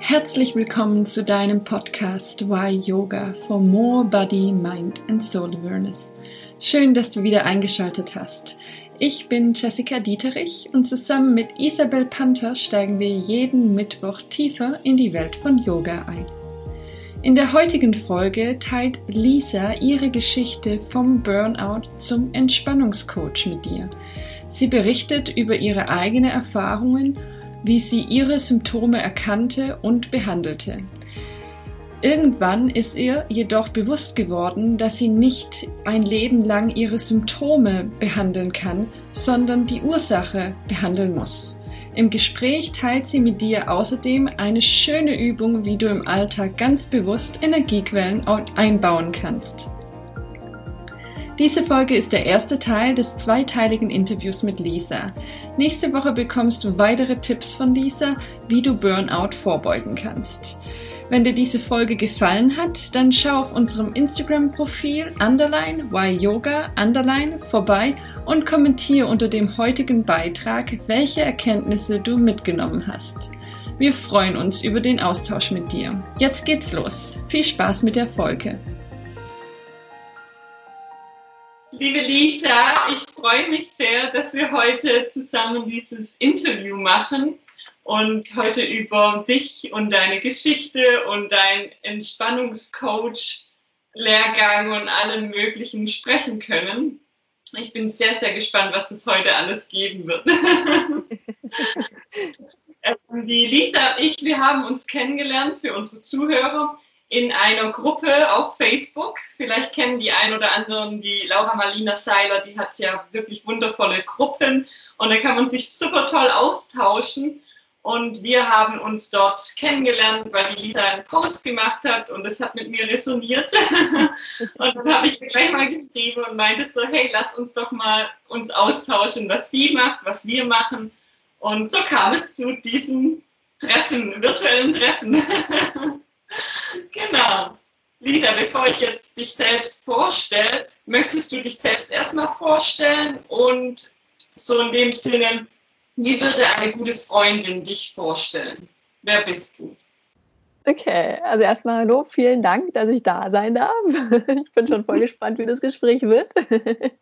Herzlich willkommen zu deinem Podcast Why Yoga for More Body, Mind and Soul Awareness. Schön, dass du wieder eingeschaltet hast. Ich bin Jessica Dieterich und zusammen mit Isabel Panther steigen wir jeden Mittwoch tiefer in die Welt von Yoga ein. In der heutigen Folge teilt Lisa ihre Geschichte vom Burnout zum Entspannungscoach mit dir. Sie berichtet über ihre eigenen Erfahrungen wie sie ihre Symptome erkannte und behandelte. Irgendwann ist ihr jedoch bewusst geworden, dass sie nicht ein Leben lang ihre Symptome behandeln kann, sondern die Ursache behandeln muss. Im Gespräch teilt sie mit dir außerdem eine schöne Übung, wie du im Alltag ganz bewusst Energiequellen einbauen kannst. Diese Folge ist der erste Teil des zweiteiligen Interviews mit Lisa. Nächste Woche bekommst du weitere Tipps von Lisa, wie du Burnout vorbeugen kannst. Wenn dir diese Folge gefallen hat, dann schau auf unserem Instagram-Profil underline yoga underline vorbei und kommentiere unter dem heutigen Beitrag, welche Erkenntnisse du mitgenommen hast. Wir freuen uns über den Austausch mit dir. Jetzt geht's los. Viel Spaß mit der Folge. Liebe Lisa, ich freue mich sehr, dass wir heute zusammen dieses Interview machen und heute über dich und deine Geschichte und dein Entspannungscoach, Lehrgang und allem Möglichen sprechen können. Ich bin sehr, sehr gespannt, was es heute alles geben wird. Ähm, die Lisa und ich, wir haben uns kennengelernt für unsere Zuhörer in einer Gruppe auf Facebook. Vielleicht kennen die ein oder anderen die Laura Marlina Seiler, die hat ja wirklich wundervolle Gruppen und da kann man sich super toll austauschen. Und wir haben uns dort kennengelernt, weil die Lisa einen Post gemacht hat und es hat mit mir resoniert. und dann habe ich mir gleich mal geschrieben und meinte so, hey, lass uns doch mal uns austauschen, was sie macht, was wir machen. Und so kam es zu diesem Treffen, virtuellen Treffen. genau. Lisa, bevor ich jetzt dich selbst vorstelle, möchtest du dich selbst erstmal vorstellen und so in dem Sinne, wie würde eine gute Freundin dich vorstellen? Wer bist du? Okay, also erstmal hallo, vielen Dank, dass ich da sein darf. Ich bin schon voll gespannt, wie das Gespräch wird.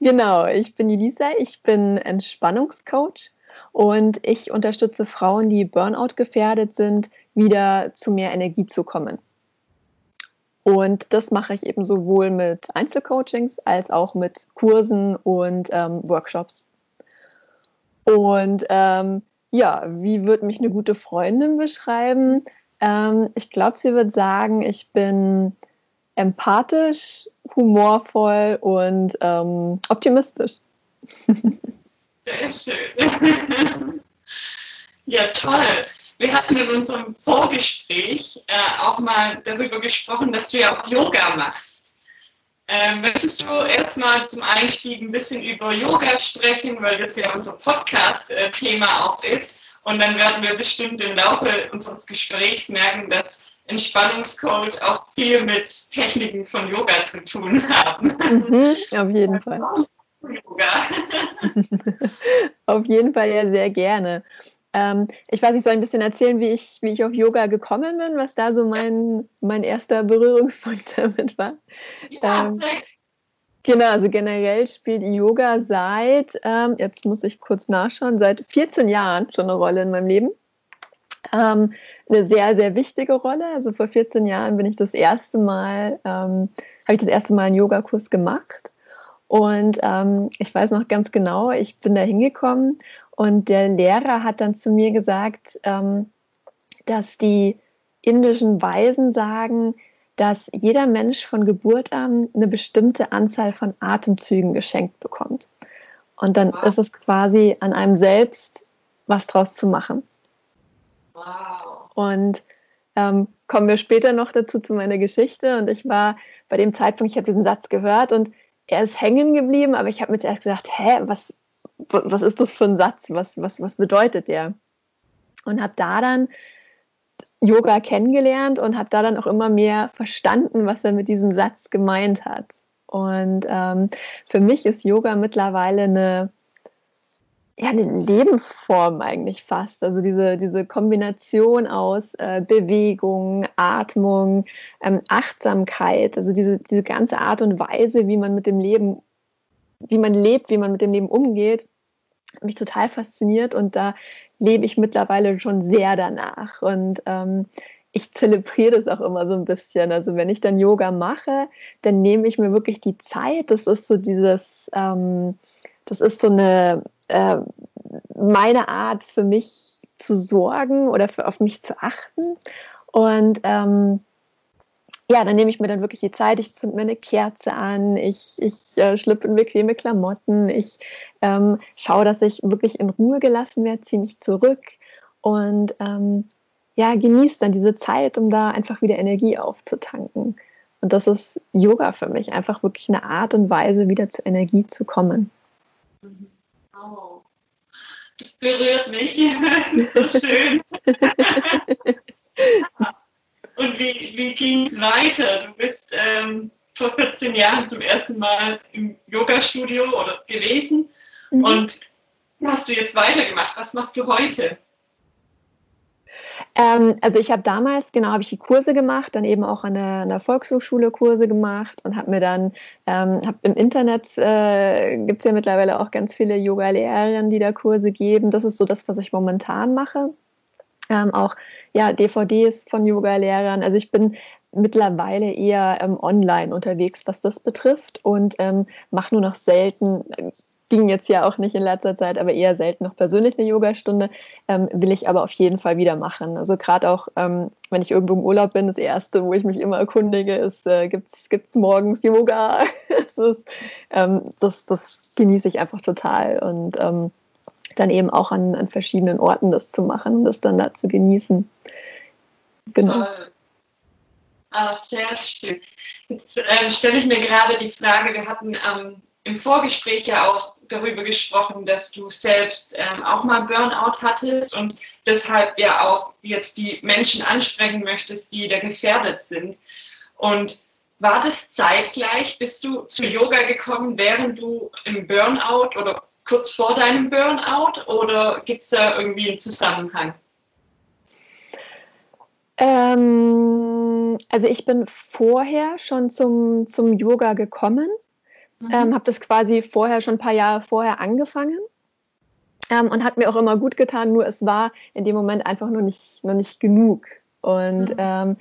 genau, ich bin Lisa, ich bin Entspannungscoach und ich unterstütze Frauen, die Burnout gefährdet sind, wieder zu mehr Energie zu kommen. Und das mache ich eben sowohl mit Einzelcoachings als auch mit Kursen und ähm, Workshops. Und ähm, ja, wie wird mich eine gute Freundin beschreiben? Ähm, ich glaube, sie wird sagen, ich bin empathisch, humorvoll und ähm, optimistisch. Sehr schön. ja, toll. Wir hatten in unserem Vorgespräch äh, auch mal darüber gesprochen, dass du ja auch Yoga machst. Äh, möchtest du erstmal zum Einstieg ein bisschen über Yoga sprechen, weil das ja unser Podcast-Thema auch ist. Und dann werden wir bestimmt im Laufe unseres Gesprächs merken, dass Entspannungscoach auch viel mit Techniken von Yoga zu tun haben. Mhm, auf jeden Fall. Yoga. auf jeden Fall ja sehr gerne. Ähm, ich weiß, ich soll ein bisschen erzählen, wie ich, wie ich auf Yoga gekommen bin, was da so mein, mein erster Berührungspunkt damit war. Ja, ähm, genau, also generell spielt Yoga seit, ähm, jetzt muss ich kurz nachschauen, seit 14 Jahren schon eine Rolle in meinem Leben. Ähm, eine sehr, sehr wichtige Rolle. Also vor 14 Jahren bin ich das erste Mal, ähm, habe ich das erste Mal einen Yogakurs gemacht. Und ähm, ich weiß noch ganz genau, ich bin da hingekommen und der Lehrer hat dann zu mir gesagt, ähm, dass die indischen Weisen sagen, dass jeder Mensch von Geburt an eine bestimmte Anzahl von Atemzügen geschenkt bekommt. Und dann wow. ist es quasi an einem selbst, was draus zu machen. Wow. Und ähm, kommen wir später noch dazu zu meiner Geschichte. Und ich war bei dem Zeitpunkt, ich habe diesen Satz gehört und er ist hängen geblieben, aber ich habe mir zuerst gedacht, hä, was, was ist das für ein Satz? Was, was, was bedeutet der? Und habe da dann Yoga kennengelernt und habe da dann auch immer mehr verstanden, was er mit diesem Satz gemeint hat. Und ähm, für mich ist Yoga mittlerweile eine, ja, eine Lebensform eigentlich fast. Also diese, diese Kombination aus äh, Bewegung, Atmung, ähm, Achtsamkeit, also diese, diese ganze Art und Weise, wie man mit dem Leben, wie man lebt, wie man mit dem Leben umgeht, mich total fasziniert und da lebe ich mittlerweile schon sehr danach. Und ähm, ich zelebriere das auch immer so ein bisschen. Also wenn ich dann Yoga mache, dann nehme ich mir wirklich die Zeit. Das ist so dieses, ähm, das ist so eine äh, meine Art für mich zu sorgen oder für, auf mich zu achten. Und ähm, ja, dann nehme ich mir dann wirklich die Zeit, ich zünde mir eine Kerze an, ich, ich äh, schlüpfe in bequeme Klamotten, ich ähm, schaue, dass ich wirklich in Ruhe gelassen werde, ziehe mich zurück und ähm, ja, genieße dann diese Zeit, um da einfach wieder Energie aufzutanken. Und das ist Yoga für mich, einfach wirklich eine Art und Weise, wieder zur Energie zu kommen. Mhm. Oh, das berührt mich. so schön. Und wie, wie ging es weiter? Du bist ähm, vor 14 Jahren zum ersten Mal im Yoga-Studio oder gewesen. Mhm. Und hast du jetzt weitergemacht? Was machst du heute? Ähm, also ich habe damals, genau, habe ich die Kurse gemacht, dann eben auch an der, an der Volkshochschule Kurse gemacht und habe mir dann, ähm, habe im Internet, äh, gibt es ja mittlerweile auch ganz viele Yoga-Lehrerinnen, die da Kurse geben. Das ist so das, was ich momentan mache. Ähm, auch ja, DVDs von Yoga-Lehrern. Also ich bin mittlerweile eher ähm, online unterwegs, was das betrifft und ähm, mache nur noch selten ging jetzt ja auch nicht in letzter Zeit, aber eher selten noch persönlich eine Yogastunde, ähm, will ich aber auf jeden Fall wieder machen. Also gerade auch, ähm, wenn ich irgendwo im Urlaub bin, das Erste, wo ich mich immer erkundige, ist, äh, gibt es morgens Yoga? das, ist, ähm, das, das, genieße ich einfach total und ähm, dann eben auch an, an, verschiedenen Orten das zu machen das dann da zu genießen. Genau. Ah, sehr schön. Jetzt äh, stelle ich mir gerade die Frage, wir hatten ähm, im Vorgespräch ja auch darüber gesprochen, dass du selbst ähm, auch mal Burnout hattest und deshalb ja auch jetzt die Menschen ansprechen möchtest, die da gefährdet sind. Und war das zeitgleich? Bist du zu Yoga gekommen, während du im Burnout oder kurz vor deinem Burnout oder gibt es da irgendwie einen Zusammenhang? Ähm, also ich bin vorher schon zum, zum Yoga gekommen Mhm. Ähm, habe das quasi vorher schon ein paar Jahre vorher angefangen ähm, und hat mir auch immer gut getan, nur es war in dem Moment einfach nur nicht, noch nicht genug. Und mhm. ähm,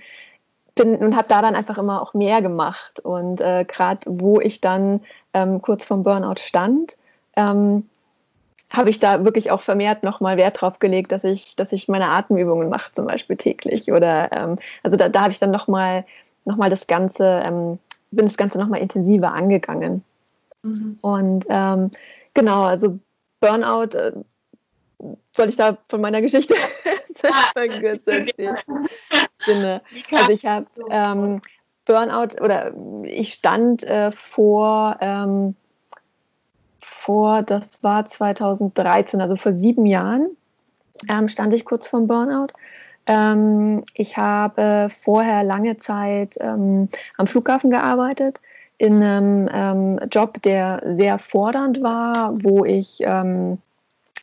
bin und habe da dann einfach immer auch mehr gemacht. Und äh, gerade wo ich dann ähm, kurz vorm Burnout stand, ähm, habe ich da wirklich auch vermehrt nochmal Wert drauf gelegt, dass ich, dass ich meine Atemübungen mache, zum Beispiel täglich. Oder ähm, also da, da habe ich dann nochmal noch mal das Ganze, ähm, bin das Ganze nochmal intensiver angegangen. Mhm. Und ähm, genau, also Burnout, äh, soll ich da von meiner Geschichte kurz erzählen? also ich habe ähm, Burnout oder ich stand äh, vor, ähm, vor, das war 2013, also vor sieben Jahren, ähm, stand ich kurz vor Burnout. Ähm, ich habe vorher lange Zeit ähm, am Flughafen gearbeitet in einem ähm, Job, der sehr fordernd war, wo ich ähm,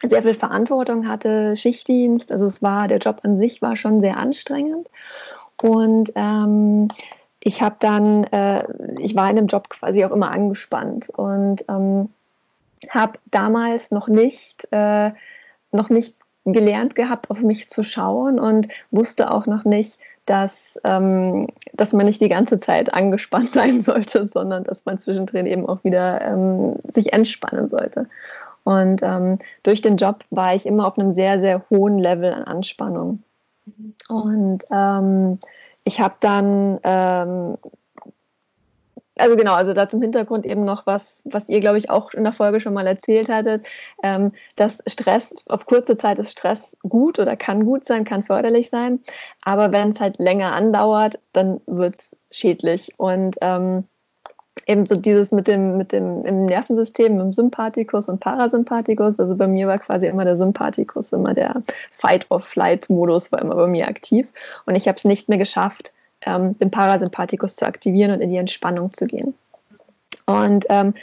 sehr viel Verantwortung hatte, Schichtdienst. Also es war, der Job an sich war schon sehr anstrengend. Und ähm, ich habe dann, äh, ich war in dem Job quasi auch immer angespannt und ähm, habe damals noch nicht, äh, noch nicht gelernt gehabt, auf mich zu schauen und wusste auch noch nicht, dass, ähm, dass man nicht die ganze Zeit angespannt sein sollte, sondern dass man zwischendrin eben auch wieder ähm, sich entspannen sollte. Und ähm, durch den Job war ich immer auf einem sehr, sehr hohen Level an Anspannung. Und ähm, ich habe dann ähm, also genau, also da zum Hintergrund eben noch was, was ihr, glaube ich, auch in der Folge schon mal erzählt hattet, ähm, dass Stress, auf kurze Zeit ist Stress gut oder kann gut sein, kann förderlich sein, aber wenn es halt länger andauert, dann wird es schädlich. Und ähm, eben so dieses mit dem, mit dem im Nervensystem, im Sympathikus und Parasympathikus, also bei mir war quasi immer der Sympathikus, immer der Fight-or-Flight-Modus war immer bei mir aktiv. Und ich habe es nicht mehr geschafft, ähm, den Parasympathikus zu aktivieren und in die Entspannung zu gehen. Und ähm,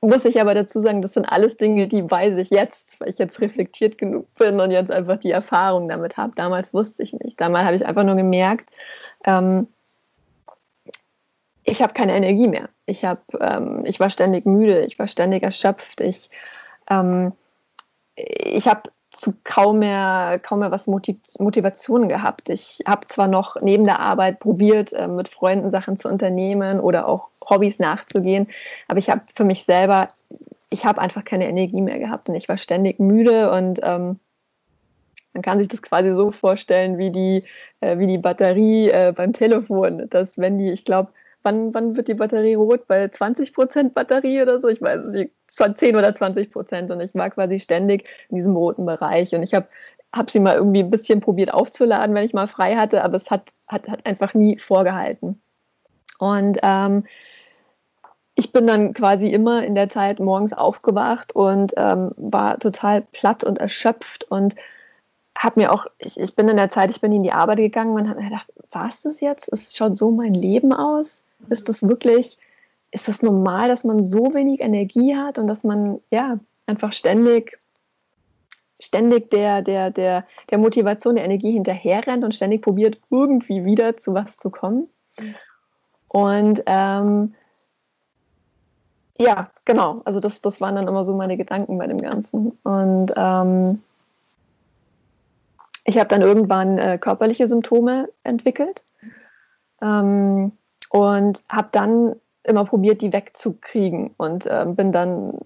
muss ich aber dazu sagen, das sind alles Dinge, die weiß ich jetzt, weil ich jetzt reflektiert genug bin und jetzt einfach die Erfahrung damit habe. Damals wusste ich nicht. Damals habe ich einfach nur gemerkt, ähm, ich habe keine Energie mehr. Ich, hab, ähm, ich war ständig müde, ich war ständig erschöpft. Ich, ähm, ich habe zu kaum mehr, kaum mehr was Motivation gehabt. Ich habe zwar noch neben der Arbeit probiert, äh, mit Freunden Sachen zu unternehmen oder auch Hobbys nachzugehen, aber ich habe für mich selber, ich habe einfach keine Energie mehr gehabt und ich war ständig müde und ähm, man kann sich das quasi so vorstellen wie die, äh, wie die Batterie äh, beim Telefon, dass wenn die, ich glaube, wann, wann wird die Batterie rot? Bei 20% Batterie oder so? Ich weiß nicht, 10 oder 20 Prozent. Und ich war quasi ständig in diesem roten Bereich. Und ich habe hab sie mal irgendwie ein bisschen probiert aufzuladen, wenn ich mal frei hatte, aber es hat, hat, hat einfach nie vorgehalten. Und ähm, ich bin dann quasi immer in der Zeit morgens aufgewacht und ähm, war total platt und erschöpft und habe mir auch, ich, ich bin in der Zeit, ich bin in die Arbeit gegangen und habe mir gedacht, war es das jetzt? Es schaut so mein Leben aus? Ist das wirklich, ist das normal, dass man so wenig Energie hat und dass man ja einfach ständig, ständig der, der, der, der Motivation, der Energie hinterherrennt und ständig probiert, irgendwie wieder zu was zu kommen? Und ähm, ja, genau. Also das, das waren dann immer so meine Gedanken bei dem Ganzen. Und ähm, ich habe dann irgendwann äh, körperliche Symptome entwickelt. Ähm, und habe dann immer probiert, die wegzukriegen und ähm, bin dann,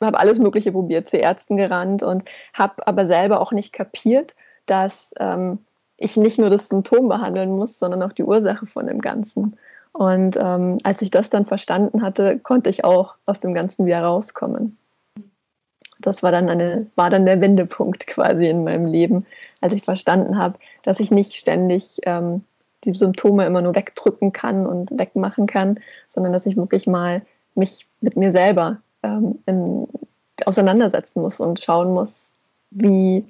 habe alles Mögliche probiert, zu Ärzten gerannt und habe aber selber auch nicht kapiert, dass ähm, ich nicht nur das Symptom behandeln muss, sondern auch die Ursache von dem Ganzen. Und ähm, als ich das dann verstanden hatte, konnte ich auch aus dem Ganzen wieder rauskommen. Das war dann, eine, war dann der Wendepunkt quasi in meinem Leben, als ich verstanden habe, dass ich nicht ständig ähm, die Symptome immer nur wegdrücken kann und wegmachen kann, sondern dass ich wirklich mal mich mit mir selber ähm, in, auseinandersetzen muss und schauen muss, wie,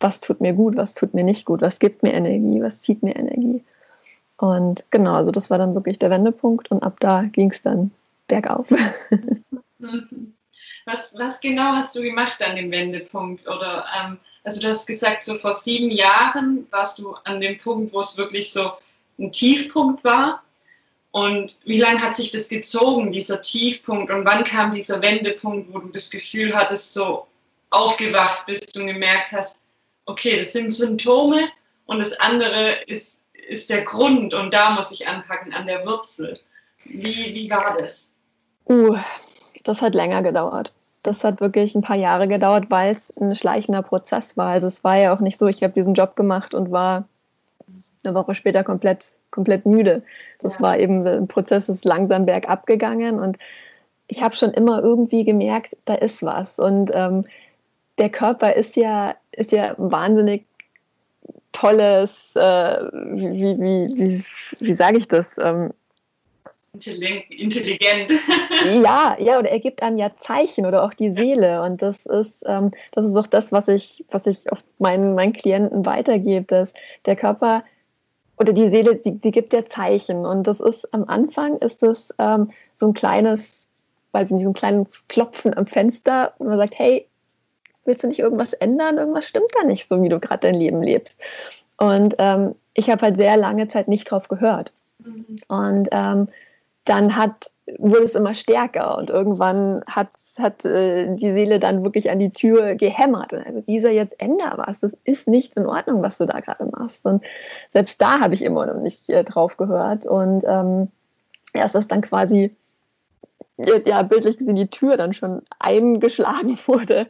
was tut mir gut, was tut mir nicht gut, was gibt mir Energie, was zieht mir Energie. Und genau, also das war dann wirklich der Wendepunkt und ab da ging es dann bergauf. Was, was genau hast du gemacht an dem Wendepunkt? Oder ähm, also du hast gesagt, so vor sieben Jahren warst du an dem Punkt, wo es wirklich so ein Tiefpunkt war. Und wie lange hat sich das gezogen, dieser Tiefpunkt? Und wann kam dieser Wendepunkt, wo du das Gefühl hattest, so aufgewacht bist und gemerkt hast, okay, das sind Symptome und das andere ist, ist der Grund und da muss ich anpacken, an der Wurzel. Wie, wie war das? Uh, das hat länger gedauert. Das hat wirklich ein paar Jahre gedauert, weil es ein schleichender Prozess war. Also es war ja auch nicht so, ich habe diesen Job gemacht und war eine Woche später komplett, komplett müde. Das ja. war eben, ein Prozess ist langsam bergab gegangen und ich habe schon immer irgendwie gemerkt, da ist was. Und ähm, der Körper ist ja, ist ja wahnsinnig tolles, äh, wie, wie, wie, wie, sage ich das? Ähm, intelligent. ja, ja, oder er gibt einem ja Zeichen oder auch die Seele. Und das ist, ähm, das ist auch das, was ich, was ich auf meinen, meinen Klienten weitergebe, dass der Körper oder die Seele, die, die gibt ja Zeichen. Und das ist am Anfang ist das ähm, so ein kleines, weiß ich nicht, so ein kleines Klopfen am Fenster und man sagt, hey, willst du nicht irgendwas ändern? Irgendwas stimmt da nicht so, wie du gerade dein Leben lebst. Und ähm, ich habe halt sehr lange Zeit nicht drauf gehört. Mhm. Und ähm, dann hat, wurde es immer stärker und irgendwann hat, hat äh, die Seele dann wirklich an die Tür gehämmert. Und also dieser jetzt änder was, das ist nicht in Ordnung, was du da gerade machst. Und selbst da habe ich immer noch nicht äh, drauf gehört. Und ähm, erst das dann quasi, ja, bildlich gesehen, die Tür dann schon eingeschlagen wurde,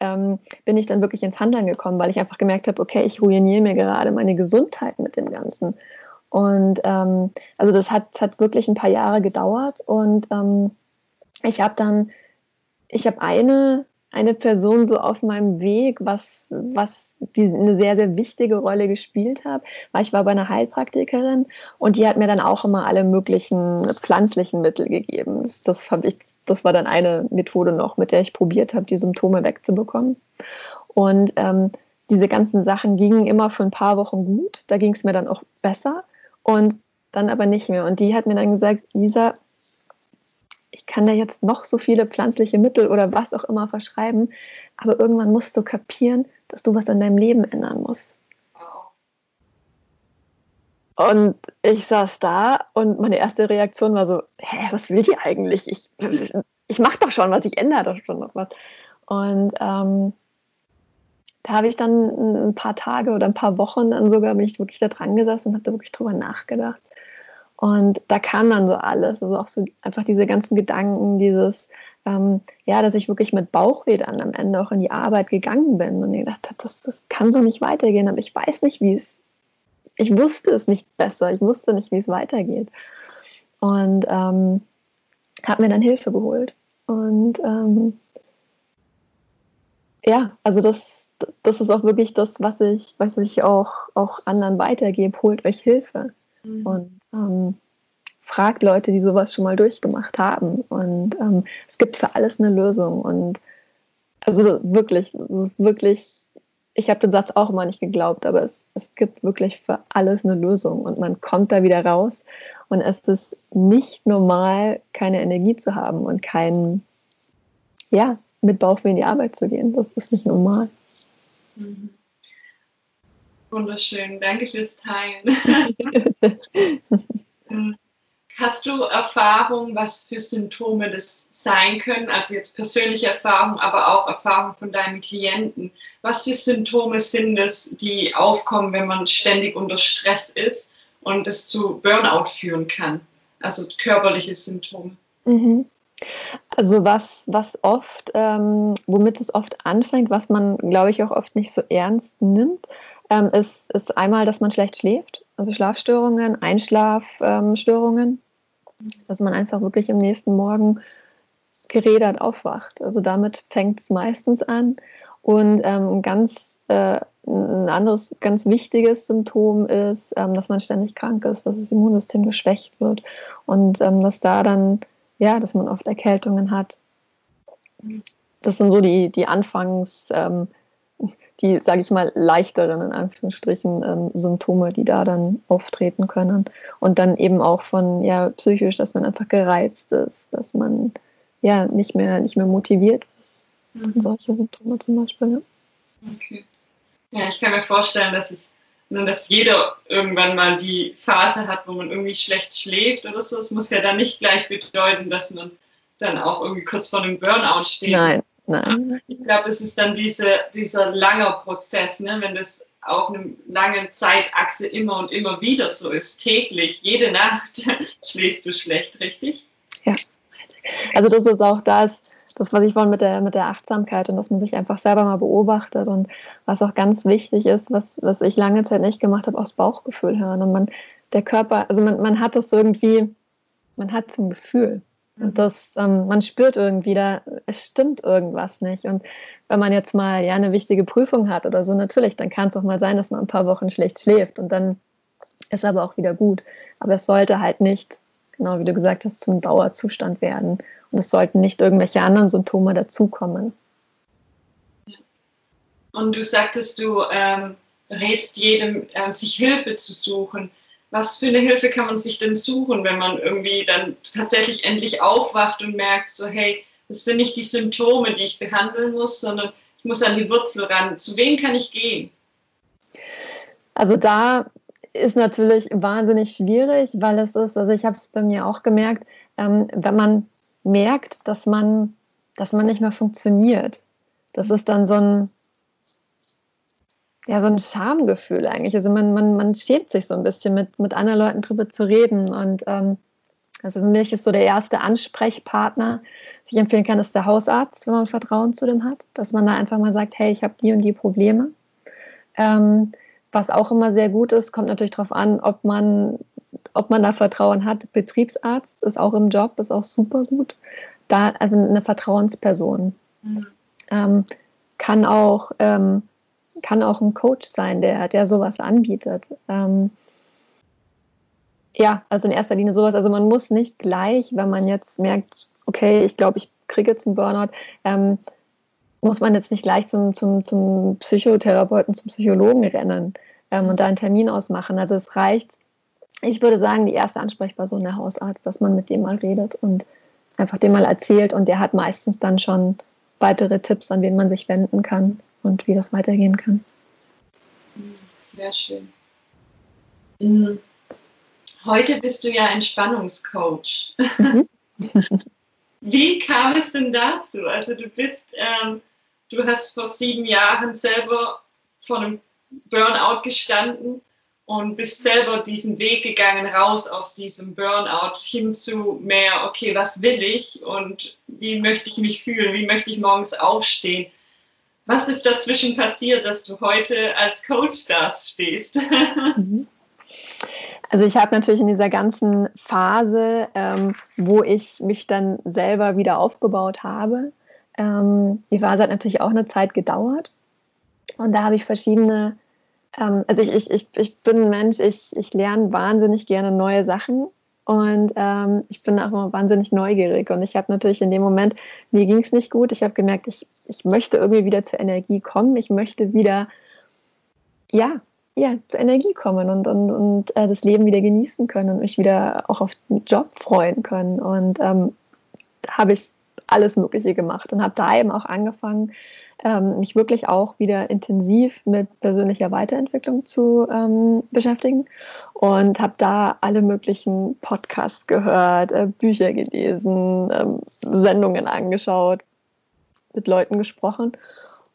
ähm, bin ich dann wirklich ins Handeln gekommen, weil ich einfach gemerkt habe, okay, ich ruiniere mir gerade meine Gesundheit mit dem Ganzen. Und ähm, also das hat, hat wirklich ein paar Jahre gedauert und ähm, ich habe dann, ich habe eine, eine Person so auf meinem Weg, was, was eine sehr, sehr wichtige Rolle gespielt hat, weil ich war bei einer Heilpraktikerin und die hat mir dann auch immer alle möglichen pflanzlichen Mittel gegeben. Das, das, ich, das war dann eine Methode noch, mit der ich probiert habe, die Symptome wegzubekommen. Und ähm, diese ganzen Sachen gingen immer für ein paar Wochen gut. Da ging es mir dann auch besser und dann aber nicht mehr. Und die hat mir dann gesagt, Lisa, ich kann da jetzt noch so viele pflanzliche Mittel oder was auch immer verschreiben, aber irgendwann musst du kapieren, dass du was an deinem Leben ändern musst. Und ich saß da und meine erste Reaktion war so, hä, was will die eigentlich? Ich, ich mache doch schon was, ich ändere doch schon noch was. Und ähm, da habe ich dann ein paar Tage oder ein paar Wochen dann sogar bin ich wirklich da dran gesessen und habe da wirklich drüber nachgedacht. Und da kam dann so alles, also auch so einfach diese ganzen Gedanken, dieses, ähm, ja, dass ich wirklich mit Bauchweh dann am Ende auch in die Arbeit gegangen bin und gedacht habe, das, das kann so nicht weitergehen, aber ich weiß nicht, wie es ich wusste es nicht besser, ich wusste nicht, wie es weitergeht. Und ähm, habe mir dann Hilfe geholt. Und ähm, ja, also das, das ist auch wirklich das, was ich, was ich auch, auch anderen weitergebe. Holt euch Hilfe. Mhm. Und ähm, fragt Leute, die sowas schon mal durchgemacht haben. Und ähm, es gibt für alles eine Lösung. Und also wirklich, wirklich ich habe den Satz auch immer nicht geglaubt, aber es, es gibt wirklich für alles eine Lösung und man kommt da wieder raus. Und es ist nicht normal, keine Energie zu haben und kein, ja, mit Bauchweh in die Arbeit zu gehen. Das ist nicht normal. Mhm. Wunderschön, danke fürs Teilen. Hast du Erfahrung, was für Symptome das sein können? Also jetzt persönliche Erfahrung, aber auch Erfahrung von deinen Klienten. Was für Symptome sind es, die aufkommen, wenn man ständig unter Stress ist und es zu Burnout führen kann? Also körperliche Symptome. Mhm. Also was, was oft, ähm, womit es oft anfängt, was man, glaube ich, auch oft nicht so ernst nimmt, ähm, ist, ist einmal, dass man schlecht schläft, also Schlafstörungen, Einschlafstörungen dass man einfach wirklich am nächsten Morgen gerädert aufwacht. Also damit fängt es meistens an. Und ähm, ganz äh, ein anderes ganz wichtiges Symptom ist, ähm, dass man ständig krank ist, dass das Immunsystem geschwächt wird und ähm, dass da dann, ja, dass man oft Erkältungen hat. Das sind so die, die Anfangs, ähm, die, sage ich mal, leichteren, in Anführungsstrichen, ähm, Symptome, die da dann auftreten können. Und dann eben auch von, ja, psychisch, dass man einfach gereizt ist, dass man, ja, nicht mehr, nicht mehr motiviert ist. Mhm. Solche Symptome zum Beispiel, ja. Okay. Ja, ich kann mir vorstellen, dass es dass jeder irgendwann mal die Phase hat, wo man irgendwie schlecht schläft oder so. Es muss ja dann nicht gleich bedeuten, dass man dann auch irgendwie kurz vor einem Burnout steht. Nein, Nein. Ich glaube, das ist dann diese, dieser langer Prozess, ne? wenn das auf einer langen Zeitachse immer und immer wieder so ist, täglich, jede Nacht schläfst du schlecht, richtig? Ja, also das ist auch das, das was ich vorhin mit der, mit der Achtsamkeit und dass man sich einfach selber mal beobachtet und was auch ganz wichtig ist, was, was ich lange Zeit nicht gemacht habe, aufs Bauchgefühl hören und man, der Körper, also man, man hat das irgendwie, man hat es ein Gefühl. Und das, ähm, man spürt irgendwie, da es stimmt irgendwas nicht. Und wenn man jetzt mal ja eine wichtige Prüfung hat oder so, natürlich, dann kann es auch mal sein, dass man ein paar Wochen schlecht schläft und dann ist aber auch wieder gut. Aber es sollte halt nicht, genau wie du gesagt hast, zum Dauerzustand werden. Und es sollten nicht irgendwelche anderen Symptome dazukommen. Und du sagtest, du ähm, rätst jedem, äh, sich Hilfe zu suchen was für eine Hilfe kann man sich denn suchen, wenn man irgendwie dann tatsächlich endlich aufwacht und merkt, so hey, das sind nicht die Symptome, die ich behandeln muss, sondern ich muss an die Wurzel ran. Zu wem kann ich gehen? Also da ist natürlich wahnsinnig schwierig, weil es ist, also ich habe es bei mir auch gemerkt, ähm, wenn man merkt, dass man, dass man nicht mehr funktioniert, das ist dann so ein, ja, so ein Schamgefühl eigentlich. Also man, man, man schämt sich so ein bisschen, mit, mit anderen Leuten drüber zu reden. Und ähm, also für mich ist so der erste Ansprechpartner, was ich empfehlen kann, ist der Hausarzt, wenn man Vertrauen zu dem hat. Dass man da einfach mal sagt, hey, ich habe die und die Probleme. Ähm, was auch immer sehr gut ist, kommt natürlich darauf an, ob man, ob man da Vertrauen hat. Betriebsarzt ist auch im Job, ist auch super gut. Da, also eine Vertrauensperson. Mhm. Ähm, kann auch ähm, kann auch ein Coach sein, der, der sowas anbietet. Ähm, ja, also in erster Linie sowas. Also man muss nicht gleich, wenn man jetzt merkt, okay, ich glaube, ich kriege jetzt einen Burnout, ähm, muss man jetzt nicht gleich zum, zum, zum Psychotherapeuten, zum Psychologen rennen ähm, und da einen Termin ausmachen. Also es reicht, ich würde sagen, die erste Ansprechperson der Hausarzt, dass man mit dem mal redet und einfach dem mal erzählt und der hat meistens dann schon weitere Tipps, an wen man sich wenden kann und wie das weitergehen kann. Sehr schön. Mhm. Heute bist du ja Entspannungscoach. Mhm. Wie kam es denn dazu? Also du bist, ähm, du hast vor sieben Jahren selber vor einem Burnout gestanden und bist selber diesen Weg gegangen, raus aus diesem Burnout hin zu mehr, okay, was will ich und wie möchte ich mich fühlen, wie möchte ich morgens aufstehen. Was ist dazwischen passiert, dass du heute als Coach da stehst? Mhm. Also ich habe natürlich in dieser ganzen Phase, ähm, wo ich mich dann selber wieder aufgebaut habe, ähm, die Phase hat natürlich auch eine Zeit gedauert. Und da habe ich verschiedene, ähm, also ich, ich, ich, ich bin ein Mensch, ich, ich lerne wahnsinnig gerne neue Sachen. Und ähm, ich bin auch immer wahnsinnig neugierig. Und ich habe natürlich in dem Moment, mir ging es nicht gut. Ich habe gemerkt, ich, ich möchte irgendwie wieder zur Energie kommen. Ich möchte wieder, ja, ja, zur Energie kommen und, und, und äh, das Leben wieder genießen können und mich wieder auch auf den Job freuen können. Und ähm, habe ich alles Mögliche gemacht und habe da eben auch angefangen, ähm, mich wirklich auch wieder intensiv mit persönlicher Weiterentwicklung zu ähm, beschäftigen und habe da alle möglichen Podcasts gehört, äh, Bücher gelesen, ähm, Sendungen angeschaut, mit Leuten gesprochen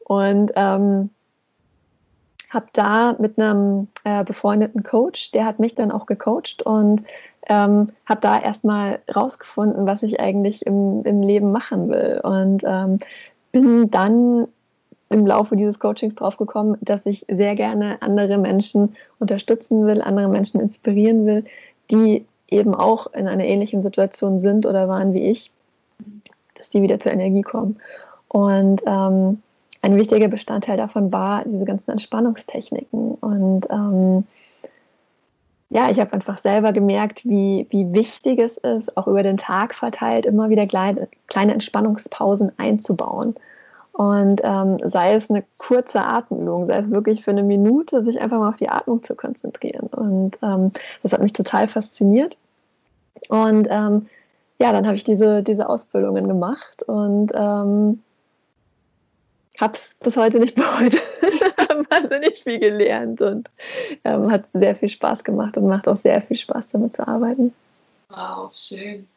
und ähm, habe da mit einem äh, befreundeten Coach, der hat mich dann auch gecoacht und ähm, habe da erstmal rausgefunden, was ich eigentlich im, im Leben machen will. Und ähm, bin dann im Laufe dieses Coachings draufgekommen, dass ich sehr gerne andere Menschen unterstützen will, andere Menschen inspirieren will, die eben auch in einer ähnlichen Situation sind oder waren wie ich, dass die wieder zur Energie kommen. Und ähm, ein wichtiger Bestandteil davon war diese ganzen Entspannungstechniken. Und ähm, ja, ich habe einfach selber gemerkt, wie, wie wichtig es ist, auch über den Tag verteilt, immer wieder kleine, kleine Entspannungspausen einzubauen. Und ähm, sei es eine kurze Atemübung, sei es wirklich für eine Minute, sich einfach mal auf die Atmung zu konzentrieren. Und ähm, das hat mich total fasziniert. Und ähm, ja, dann habe ich diese, diese Ausbildungen gemacht und ähm, habe es bis heute nicht bereut. wahnsinnig viel gelernt und ähm, hat sehr viel Spaß gemacht und macht auch sehr viel Spaß damit zu arbeiten. Wow, schön.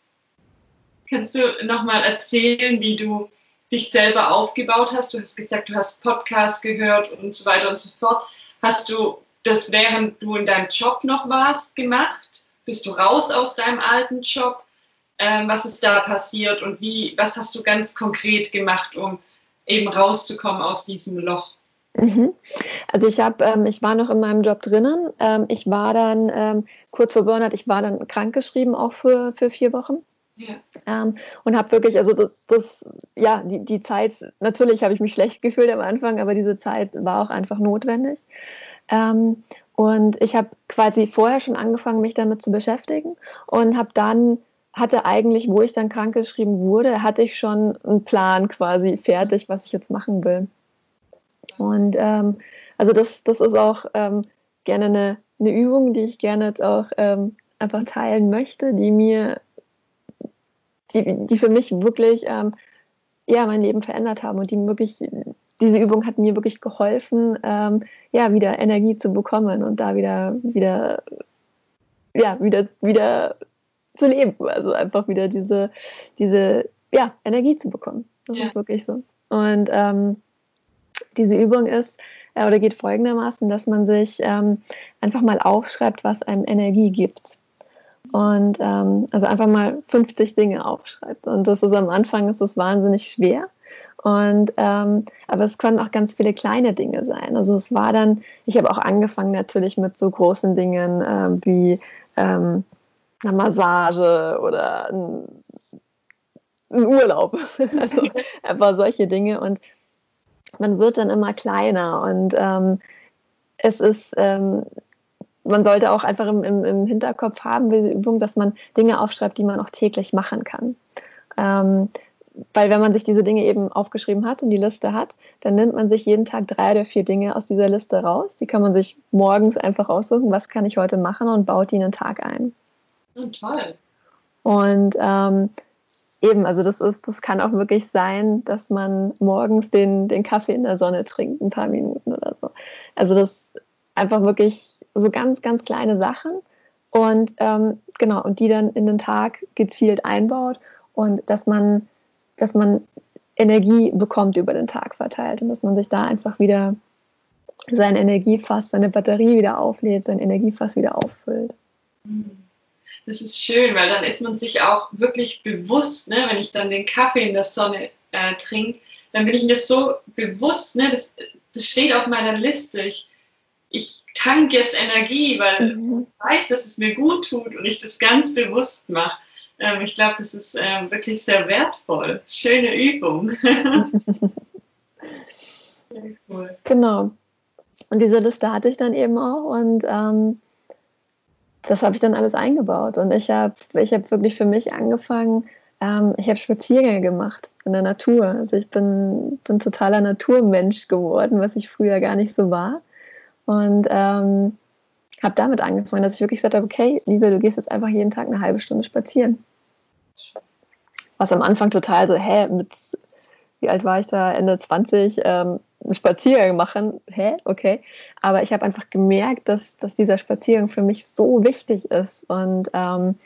Kannst du nochmal erzählen, wie du dich selber aufgebaut hast? Du hast gesagt, du hast Podcasts gehört und so weiter und so fort. Hast du das, während du in deinem Job noch warst, gemacht? Bist du raus aus deinem alten Job? Ähm, was ist da passiert und wie, was hast du ganz konkret gemacht, um eben rauszukommen aus diesem Loch? Mhm. Also ich habe, ähm, ich war noch in meinem Job drinnen. Ähm, ich war dann ähm, kurz vor Burnout, ich war dann krankgeschrieben auch für, für vier Wochen. Ja. Ähm, und habe wirklich, also das, das, ja, die, die Zeit, natürlich habe ich mich schlecht gefühlt am Anfang, aber diese Zeit war auch einfach notwendig. Ähm, und ich habe quasi vorher schon angefangen, mich damit zu beschäftigen und habe dann hatte eigentlich, wo ich dann krankgeschrieben wurde, hatte ich schon einen Plan quasi fertig, was ich jetzt machen will. Und ähm, also das, das ist auch ähm, gerne eine, eine Übung, die ich gerne jetzt auch ähm, einfach teilen möchte, die mir, die, die für mich wirklich ähm, ja, mein Leben verändert haben und die wirklich, diese Übung hat mir wirklich geholfen, ähm, ja, wieder Energie zu bekommen und da wieder, wieder, ja, wieder, wieder zu leben. Also einfach wieder diese, diese, ja, Energie zu bekommen. Das ja. ist wirklich so. Und ähm, diese Übung ist äh, oder geht folgendermaßen, dass man sich ähm, einfach mal aufschreibt, was einem Energie gibt. Und ähm, also einfach mal 50 Dinge aufschreibt. Und das ist am Anfang ist es wahnsinnig schwer. Und ähm, aber es können auch ganz viele kleine Dinge sein. Also es war dann, ich habe auch angefangen natürlich mit so großen Dingen äh, wie ähm, eine Massage oder ein, ein Urlaub. also einfach solche Dinge. Und man wird dann immer kleiner und ähm, es ist, ähm, man sollte auch einfach im, im, im Hinterkopf haben, diese Übung, dass man Dinge aufschreibt, die man auch täglich machen kann. Ähm, weil wenn man sich diese Dinge eben aufgeschrieben hat und die Liste hat, dann nimmt man sich jeden Tag drei oder vier Dinge aus dieser Liste raus. Die kann man sich morgens einfach aussuchen, was kann ich heute machen und baut die in den Tag ein. Oh, toll. Und ähm, eben, also das ist, das kann auch wirklich sein, dass man morgens den, den Kaffee in der Sonne trinkt, ein paar Minuten oder so. Also das einfach wirklich so ganz, ganz kleine Sachen und ähm, genau, und die dann in den Tag gezielt einbaut und dass man, dass man Energie bekommt über den Tag verteilt und dass man sich da einfach wieder sein Energiefass, seine Batterie wieder auflädt, sein Energiefass wieder auffüllt. Das ist schön, weil dann ist man sich auch wirklich bewusst, ne, wenn ich dann den Kaffee in der Sonne äh, trinke, dann bin ich mir so bewusst, ne, das, das steht auf meiner Liste. Ich, ich tanke jetzt Energie, weil mhm. ich weiß, dass es mir gut tut und ich das ganz bewusst mache. Ähm, ich glaube, das ist ähm, wirklich sehr wertvoll. Schöne Übung. cool. Genau. Und diese Liste hatte ich dann eben auch und ähm, das habe ich dann alles eingebaut. Und ich habe ich hab wirklich für mich angefangen, ähm, ich habe Spaziergänge gemacht in der Natur. Also ich bin, bin totaler Naturmensch geworden, was ich früher gar nicht so war. Und ähm, habe damit angefangen, dass ich wirklich gesagt habe, okay, Liebe, du gehst jetzt einfach jeden Tag eine halbe Stunde spazieren. Was am Anfang total so, hä, mit, wie alt war ich da, Ende 20, ähm, Spaziergang machen, hä, okay. Aber ich habe einfach gemerkt, dass, dass dieser Spaziergang für mich so wichtig ist. Und ähm,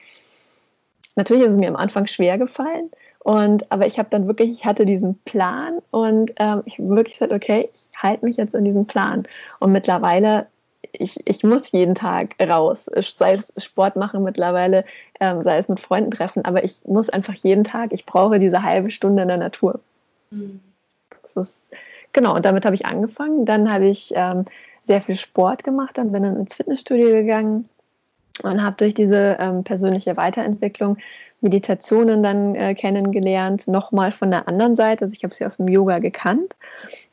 natürlich ist es mir am Anfang schwer gefallen. Und, aber ich habe dann wirklich, ich hatte diesen Plan und ähm, ich habe wirklich gesagt, okay, ich halte mich jetzt in diesem Plan. Und mittlerweile, ich, ich muss jeden Tag raus, sei es Sport machen mittlerweile, ähm, sei es mit Freunden treffen, aber ich muss einfach jeden Tag, ich brauche diese halbe Stunde in der Natur. Mhm. Das ist, genau, und damit habe ich angefangen. Dann habe ich ähm, sehr viel Sport gemacht, dann bin dann ins Fitnessstudio gegangen und habe durch diese ähm, persönliche Weiterentwicklung Meditationen dann äh, kennengelernt, nochmal von der anderen Seite. Also ich habe sie aus dem Yoga gekannt,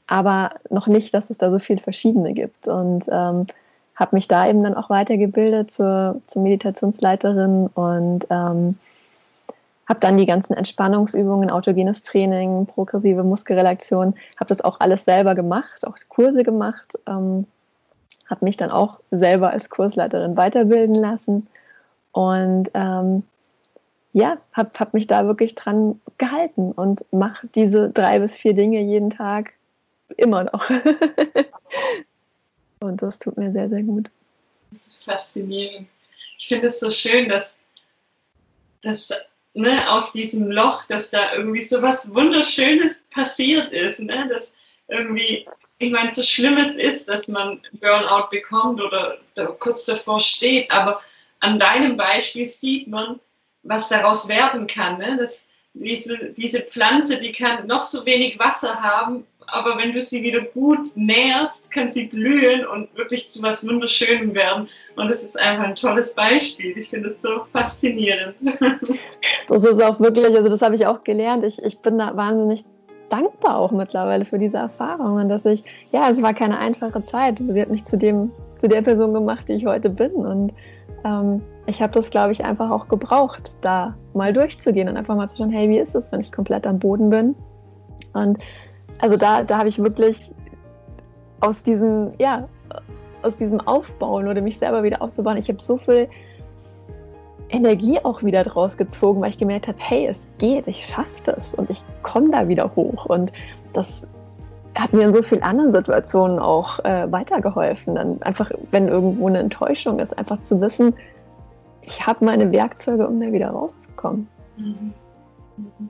aber noch nicht, dass es da so viele verschiedene gibt. Und ähm, habe mich da eben dann auch weitergebildet zur, zur Meditationsleiterin und ähm, habe dann die ganzen Entspannungsübungen, autogenes Training, progressive Muskelrelaktion, habe das auch alles selber gemacht, auch Kurse gemacht, ähm, habe mich dann auch selber als Kursleiterin weiterbilden lassen und ähm, ja, habe hab mich da wirklich dran gehalten und mache diese drei bis vier Dinge jeden Tag immer noch. und das tut mir sehr, sehr gut. Das ist faszinierend. Ich finde es so schön, dass, dass ne, aus diesem Loch, dass da irgendwie so was Wunderschönes passiert ist. Ne? Dass irgendwie, ich meine, so schlimm es ist, dass man Burnout bekommt oder kurz davor steht, aber an deinem Beispiel sieht man, was daraus werden kann. Ne? Das, diese, diese Pflanze, die kann noch so wenig Wasser haben, aber wenn du sie wieder gut nährst, kann sie blühen und wirklich zu was Wunderschönem werden. Und das ist einfach ein tolles Beispiel. Ich finde es so faszinierend. Das ist auch wirklich, also das habe ich auch gelernt. Ich, ich bin da wahnsinnig dankbar auch mittlerweile für diese Erfahrungen, dass ich, ja, es war keine einfache Zeit. Sie hat mich zu dem, zu der Person gemacht, die ich heute bin. Und ähm, ich habe das, glaube ich, einfach auch gebraucht, da mal durchzugehen und einfach mal zu schauen, hey, wie ist es, wenn ich komplett am Boden bin? Und also da, da habe ich wirklich aus diesem, ja, aus diesem Aufbauen oder mich selber wieder aufzubauen, ich habe so viel Energie auch wieder draus gezogen, weil ich gemerkt habe, hey, es geht, ich schaffe das und ich komme da wieder hoch. Und das hat mir in so vielen anderen Situationen auch äh, weitergeholfen. Dann einfach, wenn irgendwo eine Enttäuschung ist, einfach zu wissen, ich habe meine Werkzeuge, um da wieder rauszukommen. Mhm. Mhm.